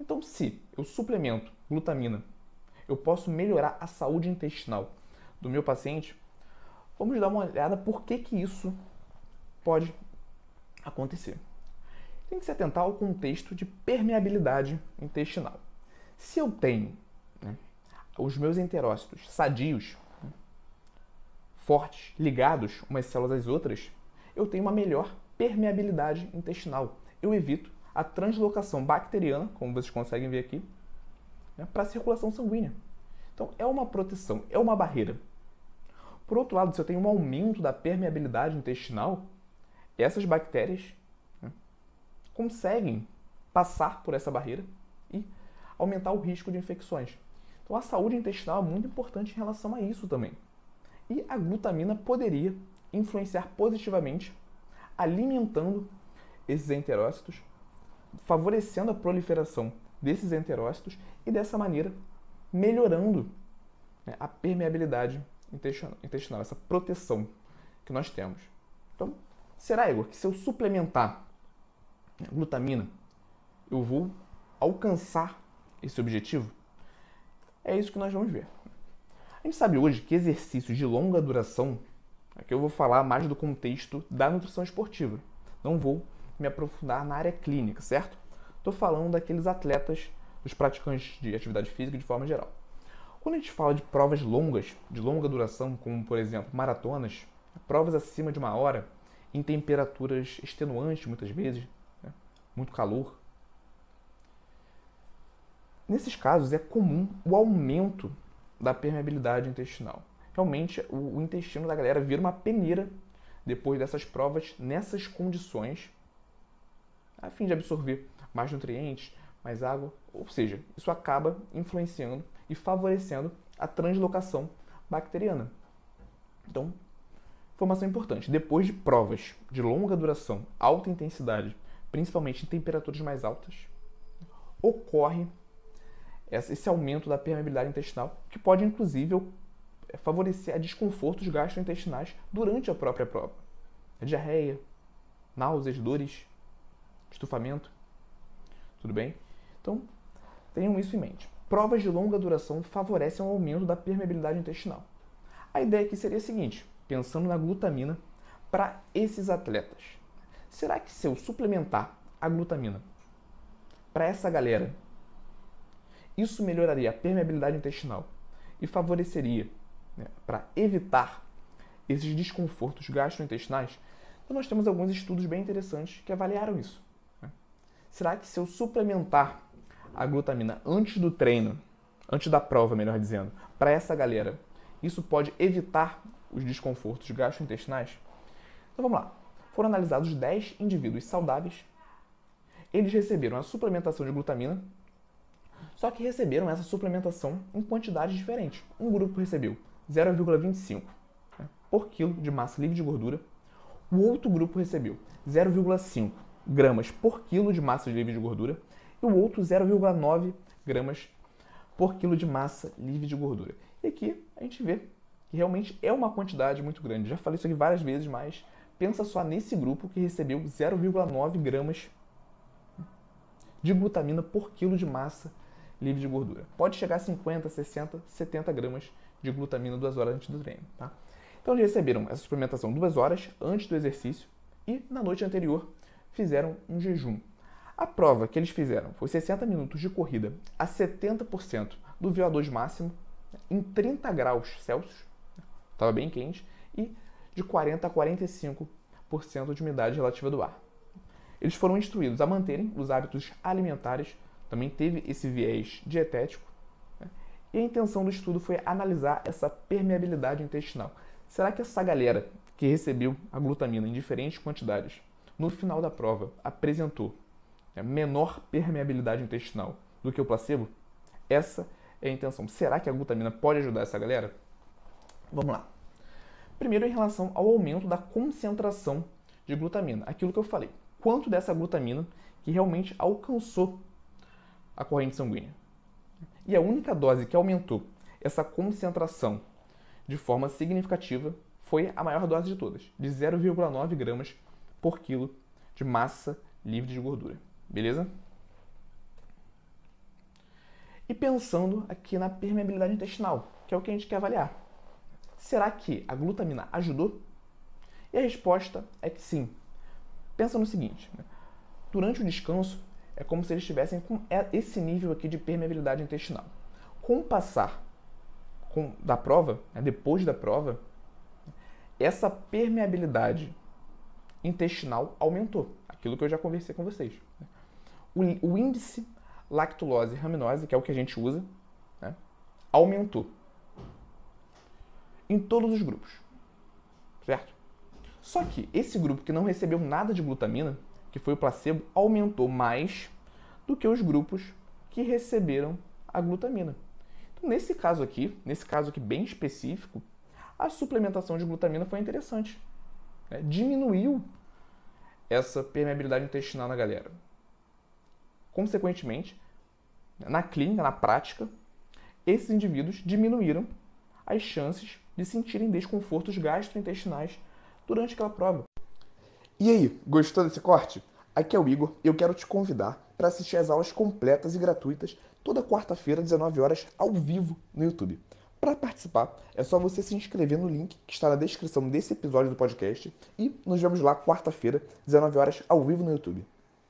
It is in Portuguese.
Então, se eu suplemento glutamina, eu posso melhorar a saúde intestinal do meu paciente. Vamos dar uma olhada por que, que isso pode acontecer. Tem que se atentar ao contexto de permeabilidade intestinal. Se eu tenho né, os meus enterócitos sadios, fortes, ligados umas células às outras, eu tenho uma melhor permeabilidade intestinal. Eu evito a translocação bacteriana, como vocês conseguem ver aqui, né, para a circulação sanguínea. Então, é uma proteção, é uma barreira. Por outro lado, se eu tenho um aumento da permeabilidade intestinal, essas bactérias né, conseguem passar por essa barreira e aumentar o risco de infecções. Então, a saúde intestinal é muito importante em relação a isso também. E a glutamina poderia influenciar positivamente, alimentando esses enterócitos, favorecendo a proliferação desses enterócitos e dessa maneira melhorando né, a permeabilidade intestinal, essa proteção que nós temos. Então, será, Igor, que se eu suplementar glutamina, eu vou alcançar esse objetivo? É isso que nós vamos ver. A gente sabe hoje que exercícios de longa duração, aqui eu vou falar mais do contexto da nutrição esportiva. Não vou me aprofundar na área clínica, certo? Estou falando daqueles atletas, dos praticantes de atividade física de forma geral. Quando a gente fala de provas longas, de longa duração, como por exemplo maratonas, provas acima de uma hora, em temperaturas extenuantes muitas vezes, né? muito calor. Nesses casos é comum o aumento da permeabilidade intestinal. Realmente o, o intestino da galera vira uma peneira depois dessas provas nessas condições, a fim de absorver mais nutrientes, mais água, ou seja, isso acaba influenciando e favorecendo a translocação bacteriana. Então, informação importante: depois de provas de longa duração, alta intensidade, principalmente em temperaturas mais altas, ocorre esse aumento da permeabilidade intestinal, que pode inclusive favorecer a desconfortos gastrointestinais durante a própria prova. A diarreia, náuseas, dores, estufamento. Tudo bem? Então, tenham isso em mente. Provas de longa duração favorecem o aumento da permeabilidade intestinal. A ideia aqui seria a seguinte, pensando na glutamina para esses atletas. Será que se eu suplementar a glutamina para essa galera, isso melhoraria a permeabilidade intestinal e favoreceria né, para evitar esses desconfortos gastrointestinais? Então nós temos alguns estudos bem interessantes que avaliaram isso. Né? Será que se eu suplementar a glutamina antes do treino, antes da prova, melhor dizendo, para essa galera, isso pode evitar os desconfortos gastrointestinais? Então vamos lá. Foram analisados 10 indivíduos saudáveis. Eles receberam a suplementação de glutamina, só que receberam essa suplementação em quantidades diferentes. Um grupo recebeu 0,25 né, por quilo de massa livre de gordura, o outro grupo recebeu 0,5 gramas por quilo de massa livre de gordura e o outro 0,9 gramas por quilo de massa livre de gordura. E aqui a gente vê que realmente é uma quantidade muito grande. Já falei isso aqui várias vezes, mas pensa só nesse grupo que recebeu 0,9 gramas de glutamina por quilo de massa livre de gordura. Pode chegar a 50, 60, 70 gramas de glutamina duas horas antes do treino. Tá? Então eles receberam essa suplementação duas horas antes do exercício e na noite anterior fizeram um jejum. A prova que eles fizeram foi 60 minutos de corrida a 70% do VO2 máximo em 30 graus Celsius, estava bem quente, e de 40 a 45% de umidade relativa do ar. Eles foram instruídos a manterem os hábitos alimentares, também teve esse viés dietético, né? e a intenção do estudo foi analisar essa permeabilidade intestinal. Será que essa galera que recebeu a glutamina em diferentes quantidades, no final da prova, apresentou é menor permeabilidade intestinal do que o placebo? Essa é a intenção. Será que a glutamina pode ajudar essa galera? Vamos lá. Primeiro, em relação ao aumento da concentração de glutamina. Aquilo que eu falei. Quanto dessa glutamina que realmente alcançou a corrente sanguínea? E a única dose que aumentou essa concentração de forma significativa foi a maior dose de todas, de 0,9 gramas por quilo de massa livre de gordura. Beleza? E pensando aqui na permeabilidade intestinal, que é o que a gente quer avaliar. Será que a glutamina ajudou? E a resposta é que sim. Pensa no seguinte: né? durante o descanso, é como se eles estivessem com esse nível aqui de permeabilidade intestinal. Com o passar com, da prova, né, depois da prova, essa permeabilidade intestinal aumentou. Aquilo que eu já conversei com vocês. O, o índice lactulose raminose, que é o que a gente usa, né, aumentou em todos os grupos. Certo? Só que esse grupo que não recebeu nada de glutamina, que foi o placebo, aumentou mais do que os grupos que receberam a glutamina. Então, nesse caso aqui, nesse caso aqui bem específico, a suplementação de glutamina foi interessante. Né? Diminuiu essa permeabilidade intestinal na galera. Consequentemente, na clínica, na prática, esses indivíduos diminuíram as chances de sentirem desconfortos gastrointestinais durante aquela prova. E aí, gostou desse corte? Aqui é o Igor e eu quero te convidar para assistir às aulas completas e gratuitas toda quarta-feira, 19 horas, ao vivo no YouTube. Para participar, é só você se inscrever no link que está na descrição desse episódio do podcast e nos vemos lá quarta-feira, 19 horas, ao vivo no YouTube.